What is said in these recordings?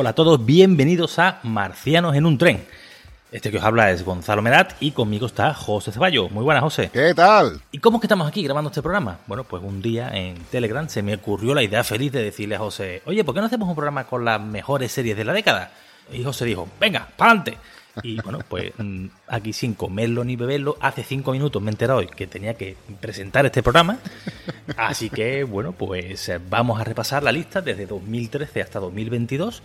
Hola a todos, bienvenidos a Marcianos en un tren. Este que os habla es Gonzalo Merat y conmigo está José Ceballos. Muy buenas, José. ¿Qué tal? ¿Y cómo es que estamos aquí grabando este programa? Bueno, pues un día en Telegram se me ocurrió la idea feliz de decirle a José, oye, ¿por qué no hacemos un programa con las mejores series de la década? Y José dijo, venga, pa'lante. Y bueno, pues mm, aquí sin comerlo ni beberlo, hace cinco minutos me he enterado que tenía que presentar este programa. Así que bueno, pues vamos a repasar la lista desde 2013 hasta 2022.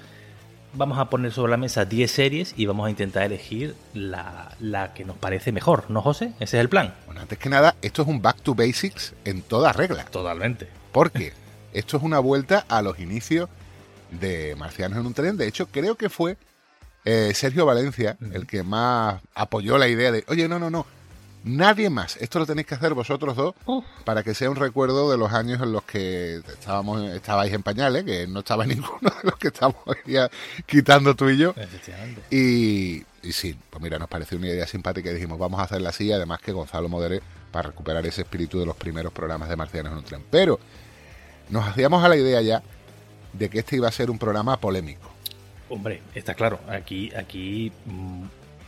Vamos a poner sobre la mesa 10 series y vamos a intentar elegir la, la que nos parece mejor, ¿no, José? Ese es el plan. Bueno, antes que nada, esto es un back to basics en toda regla. Totalmente. Porque esto es una vuelta a los inicios de Marcianos en un tren. De hecho, creo que fue eh, Sergio Valencia el que más apoyó la idea de, oye, no, no, no, nadie más. Esto lo tenéis que hacer vosotros dos para que sea un recuerdo de los años en los que estábamos, estabais en pañales, que no estaba ninguno de los que estamos hoy día quitando tú y yo. Y, y sí, pues mira, nos pareció una idea simpática y dijimos, vamos a hacerla así, además que Gonzalo modere para recuperar ese espíritu de los primeros programas de Marcianos en un tren. Pero nos hacíamos a la idea ya de que este iba a ser un programa polémico. Hombre, está claro, aquí, aquí mm,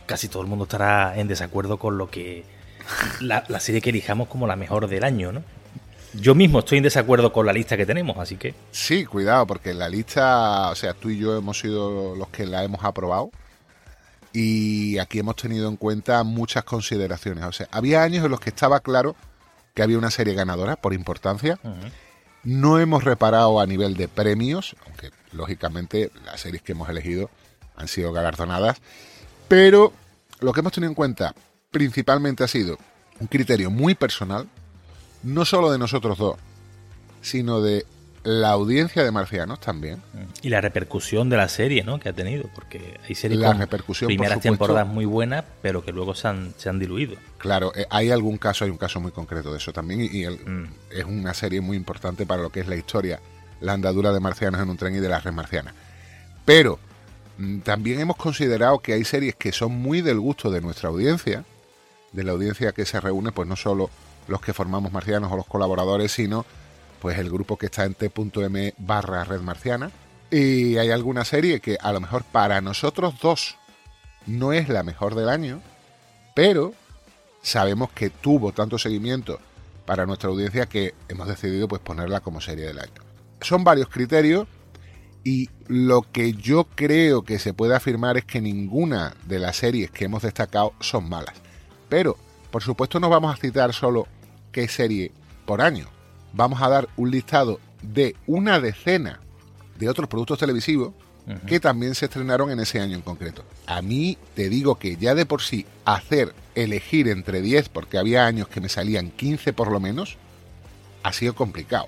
casi todo el mundo estará en desacuerdo con lo que la, la serie que elijamos como la mejor del año, ¿no? Yo mismo estoy en desacuerdo con la lista que tenemos, así que Sí, cuidado, porque la lista, o sea, tú y yo hemos sido los que la hemos aprobado y aquí hemos tenido en cuenta muchas consideraciones. O sea, había años en los que estaba claro que había una serie ganadora por importancia. No hemos reparado a nivel de premios, aunque lógicamente las series que hemos elegido han sido galardonadas, pero lo que hemos tenido en cuenta principalmente ha sido un criterio muy personal, no solo de nosotros dos, sino de la audiencia de marcianos también. y la repercusión de la serie, ¿no? Que ha tenido, porque hay series La con repercusión, primeras temporadas muy buenas, pero que luego se han, se han diluido. Claro, eh, hay algún caso, hay un caso muy concreto de eso también, y, y el- Mm. es una serie muy importante para lo que es la historia, la andadura de marcianos en un tren y de la red marciana. Pero mm, también hemos considerado que hay series que son muy del gusto de nuestra audiencia, de la audiencia que se reúne, pues no solo los que formamos marcianos o los colaboradores, sino pues el grupo que está en t.m barra red marciana. Y hay alguna serie que a lo mejor para nosotros dos no es la mejor del año, pero sabemos que tuvo tanto seguimiento para nuestra audiencia que hemos decidido pues ponerla como serie del año. Son varios criterios y lo que yo creo que se puede afirmar es que ninguna de las series que hemos destacado son malas. Pero, por supuesto, no vamos a citar solo qué serie por año. Vamos a dar un listado de una decena de otros productos televisivos que también se estrenaron en ese año en concreto. A mí te digo que ya de por sí hacer elegir entre 10, porque había años que me salían 15 por lo menos, ha sido complicado.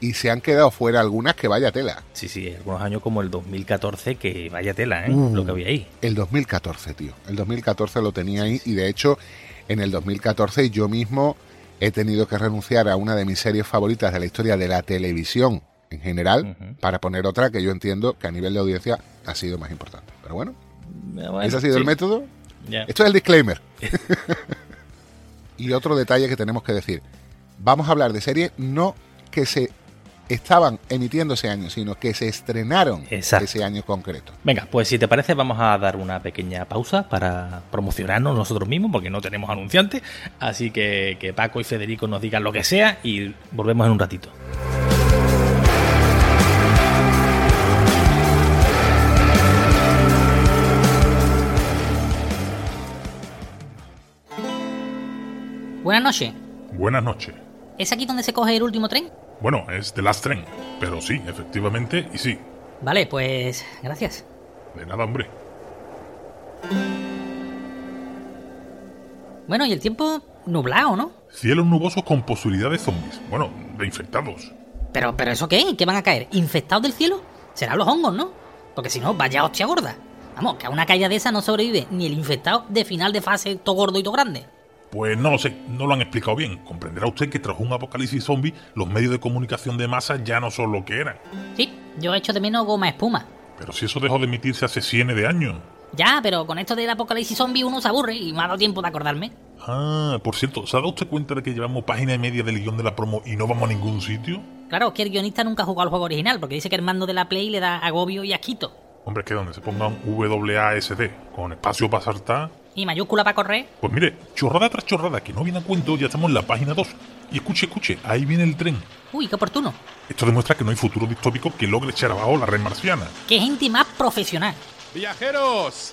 Y se han quedado fuera algunas que vaya tela. Sí, sí, algunos años como el 2014, que vaya tela, ¿eh? Uh. Lo que había ahí. El 2014, tío. El 2014 lo tenía ahí y de hecho en el 2014 yo mismo he tenido que renunciar a una de mis series favoritas de la historia de la televisión en general para poner otra que yo entiendo que a nivel de audiencia ha sido más importante. Pero bueno, Bueno, ese ha sido sí, el método. Esto es el disclaimer. y otro detalle que tenemos que decir. Vamos a hablar de series no que se estaban emitiendo ese año, sino que se estrenaron Exacto. ese año concreto. Venga, pues si te parece vamos a dar una pequeña pausa para promocionarnos nosotros mismos, porque no tenemos anunciantes. Así que que Paco y Federico nos digan lo que sea y volvemos en un ratito. Buenas noches. Buenas noches. ¿Es aquí donde se coge el último tren? Bueno, es The Last Train, pero sí, efectivamente, y sí. Vale, pues gracias. De nada, hombre. Bueno, y el tiempo nublado, ¿no? Cielos nubosos con posibilidad de zombies. Bueno, de infectados. Pero, pero ¿eso qué? ¿Qué van a caer? ¿Infectados del cielo? Serán los hongos, ¿no? Porque si no, vaya hostia gorda. Vamos, que a una caída de esa no sobrevive ni el infectado de final de fase todo gordo y todo grande. Pues no lo sé, no lo han explicado bien. Comprenderá usted que tras un apocalipsis zombie, los medios de comunicación de masa ya no son lo que eran. Sí, yo he hecho de menos goma espuma. Pero si eso dejó de emitirse hace cientos de años. Ya, pero con esto del apocalipsis zombie uno se aburre y me ha dado tiempo de acordarme. Ah, por cierto, ¿se ha dado usted cuenta de que llevamos página y media del guion de la promo y no vamos a ningún sitio? Claro, que el guionista nunca ha jugado al juego original, porque dice que el mando de la Play le da agobio y asquito. Hombre, es que donde se ponga un WASD con espacio para saltar. Y mayúscula para correr. Pues mire, chorrada tras chorrada, que no viene a cuento, ya estamos en la página 2. Y escuche, escuche, ahí viene el tren. Uy, qué oportuno. Esto demuestra que no hay futuro distópico que logre echar abajo la red marciana. Qué gente más profesional. Viajeros,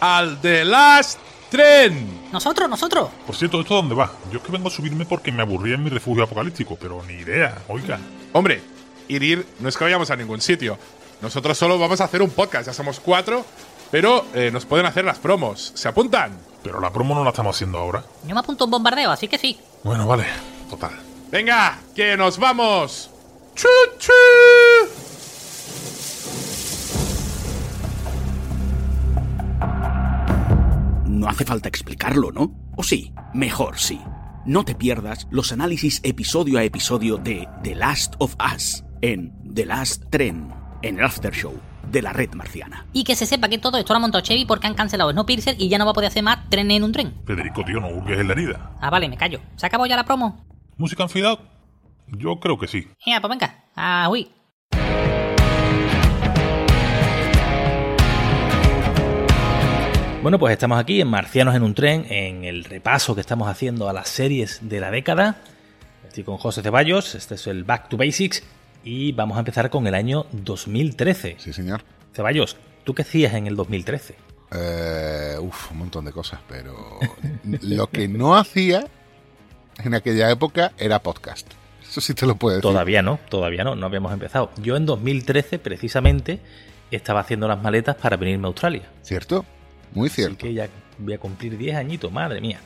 al The Last Tren. Nosotros, nosotros. Por cierto, ¿esto dónde va? Yo es que vengo a subirme porque me aburría en mi refugio apocalíptico, pero ni idea, oiga. Hombre, ir ir no es que vayamos a ningún sitio. Nosotros solo vamos a hacer un podcast, ya somos cuatro, pero eh, nos pueden hacer las promos. ¿Se apuntan? Pero la promo no la estamos haciendo ahora. Yo me apunto a un bombardeo, así que sí. Bueno, vale, total. Venga, que nos vamos. ¡Chu, chu! No hace falta explicarlo, ¿no? ¿O sí? Mejor sí. No te pierdas los análisis episodio a episodio de The Last of Us en The Last Tren, en el After Show de la red marciana. Y que se sepa que todo esto lo ha montado Chevy porque han cancelado Snowpiercer y ya no va a poder hacer más tren en un tren. Federico, tío, no hurgues en la herida. Ah, vale, me callo. ¿Se acabó ya la promo? ¿Música en out? Yo creo que sí. Ya, pues venga. Ah, uy. Bueno, pues estamos aquí en Marcianos en un tren, en el repaso que estamos haciendo a las series de la década. Estoy con José Ceballos, este es el Back to Basics y vamos a empezar con el año 2013. Sí, señor. Ceballos, ¿tú qué hacías en el 2013? Eh, uf, un montón de cosas, pero lo que no hacía en aquella época era podcast. Eso sí te lo puedo decir. Todavía no, todavía no, no habíamos empezado. Yo en 2013 precisamente estaba haciendo las maletas para venirme a Australia. ¿Cierto? Muy cierto. Así que ya voy a cumplir 10 añitos, madre mía.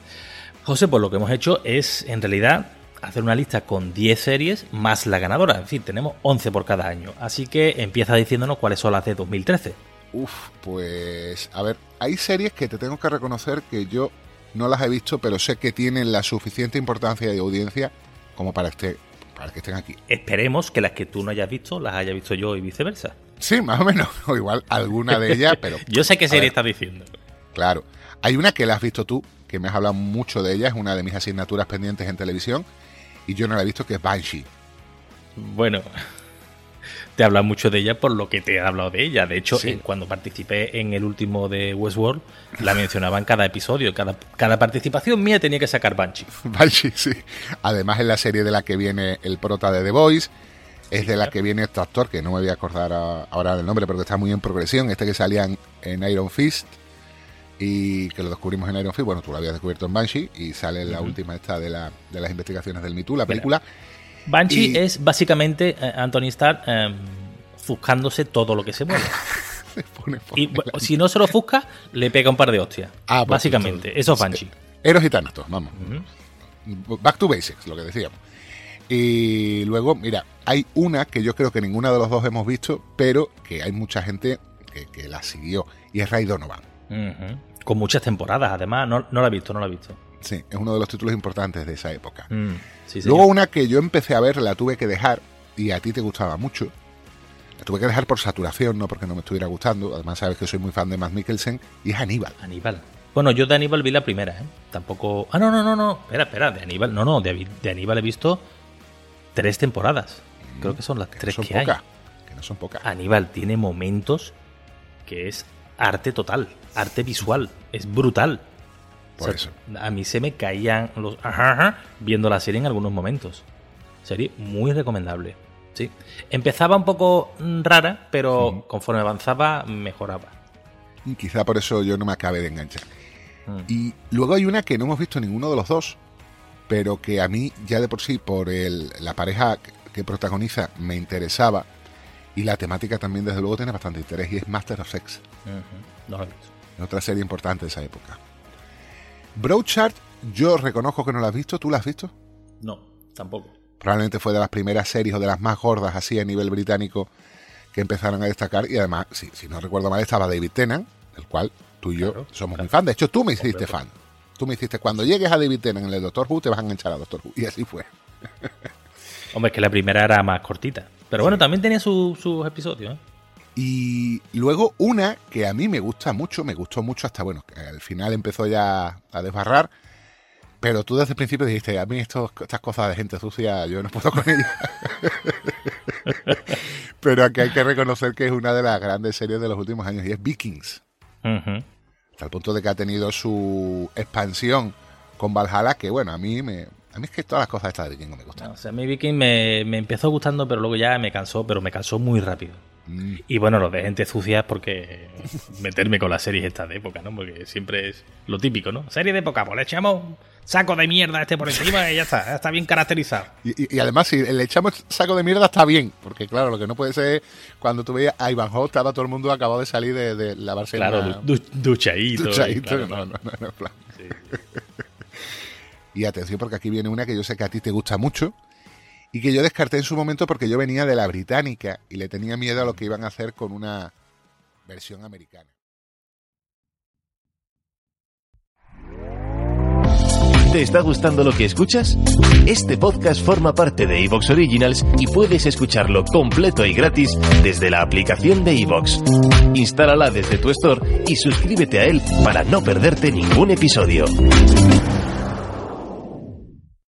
José, pues lo que hemos hecho es, en realidad, hacer una lista con 10 series más la ganadora. En fin, tenemos 11 por cada año. Así que empieza diciéndonos cuáles son las de 2013. Uf, pues a ver, hay series que te tengo que reconocer que yo no las he visto, pero sé que tienen la suficiente importancia y audiencia como para, este, para que estén aquí. Esperemos que las que tú no hayas visto las haya visto yo y viceversa. Sí, más o menos, o igual alguna de ellas, pero... yo sé qué serie ver, estás diciendo. Claro, hay una que la has visto tú, que me has hablado mucho de ella, es una de mis asignaturas pendientes en televisión, y yo no la he visto, que es Banshee. Bueno, te habla mucho de ella por lo que te he hablado de ella. De hecho, Sí. en- cuando participé en el último de Westworld, la mencionaba en cada episodio. Cada, cada participación mía tenía que sacar Banshee. Banshee, sí. Además es la serie de la que viene el prota de The Voice, es de la que viene este actor, que no me voy a acordar ahora del nombre, pero que está muy en progresión, este que salía en, en Iron Fist, y que lo descubrimos en Iron Fist, bueno, tú lo habías descubierto en Banshee, y sale en la última esta de, la, de las investigaciones del Me Too, la película. Banshee Y- es básicamente eh, Anthony Starr eh, fuscándose todo lo que se mueve. Se pone Y delante. si no se lo fusca, le pega un par de hostias. Ah, pues, básicamente, eso es Banshee. Héroes y Thanatos, vamos. Back to Basics, lo que decíamos. Y luego, mira, hay una que yo creo que ninguno de los dos hemos visto, pero que hay mucha gente que, que la siguió, y es Ray Donovan. Ujú. Con muchas temporadas, además. No, no la he visto, no la he visto. Sí, es uno de los títulos importantes de esa época. Mm, sí, Luego una que yo empecé a ver, la tuve que dejar, y a ti te gustaba mucho. La tuve que dejar por saturación, no porque no me estuviera gustando. Además sabes que soy muy fan de Matt Mikkelsen, y es Aníbal. Aníbal. Bueno, yo de Aníbal vi la primera, ¿eh? Tampoco. Ah, no, no, no, no. Espera, espera. De Aníbal. No, no. De, de Aníbal he visto tres temporadas. Creo que son las Que tres no son que hay. pocas. Que no son pocas. Aníbal tiene momentos que es arte total, arte visual, es brutal. Por O sea, A mí se me caían los ajá, ajá, viendo la serie en algunos momentos. Serie muy recomendable. Sí. Empezaba un poco mm, rara, pero conforme avanzaba mejoraba. Y quizá por eso yo no me acabe de enganchar. Mm. Y luego hay una que no hemos visto ninguno de los dos, pero que a mí ya de por sí, por el, la pareja que protagoniza, me interesaba. Y la temática también, desde luego, tiene bastante interés. Y es Master of Sex. No lo he visto. Otra serie importante de esa época. Broadchurch Yo reconozco que no la has visto. ¿Tú la has visto? No, tampoco. Probablemente fue de las primeras series o de las más gordas así a nivel británico que empezaron a destacar. Y además, si, si no recuerdo mal, estaba David Tennant, del cual tú y yo Claro. somos muy fan. De hecho, tú me hiciste Hombre, fan. Tú me hiciste, cuando llegues a David Tennant en el Doctor Who, te vas a enganchar a Doctor Who. Y así fue. Hombre, es que la primera era más cortita. Pero bueno, también tenía su- sus episodios, ¿eh? Y luego una que a mí me gusta mucho, me gustó mucho hasta, bueno, que al final empezó ya a desbarrar. Pero tú desde el principio dijiste, a mí estos- estas cosas de gente sucia, yo no puedo con ellas. pero aquí hay que reconocer que es una de las grandes series de los últimos años y es Vikings. Ujú. Hasta el punto de que ha tenido su expansión con Valhalla, que bueno, a mí me... A mí es que todas las cosas estas de Vikings me gustan. O sea, a mí Viking me, me empezó gustando, pero luego ya me cansó, pero me cansó muy rápido. Mm. Y bueno, lo de gente sucia es porque meterme con las series estas de época, ¿no? Porque siempre es lo típico, ¿no? Serie de época, pues le echamos saco de mierda a este por encima y ya está, está bien caracterizado. Y, y- y además, si le echamos saco de mierda, está bien. Porque, claro, lo que no puede ser es cuando tú veías a Ivanhoe, estaba todo el mundo acabado de salir de, de lavarse Claro, una- du- du- duchadito. y duchadito. claro, no, no, no, no, plan. Sí, Y atención, porque aquí viene una que yo sé que a ti te gusta mucho y que yo descarté en su momento porque yo venía de la británica y le tenía miedo a lo que iban a hacer con una versión americana. ¿Te está gustando lo que escuchas? Este podcast forma parte de Evox Originals y puedes escucharlo completo y gratis desde la aplicación de Evox. Instálala desde tu store y suscríbete a él para no perderte ningún episodio.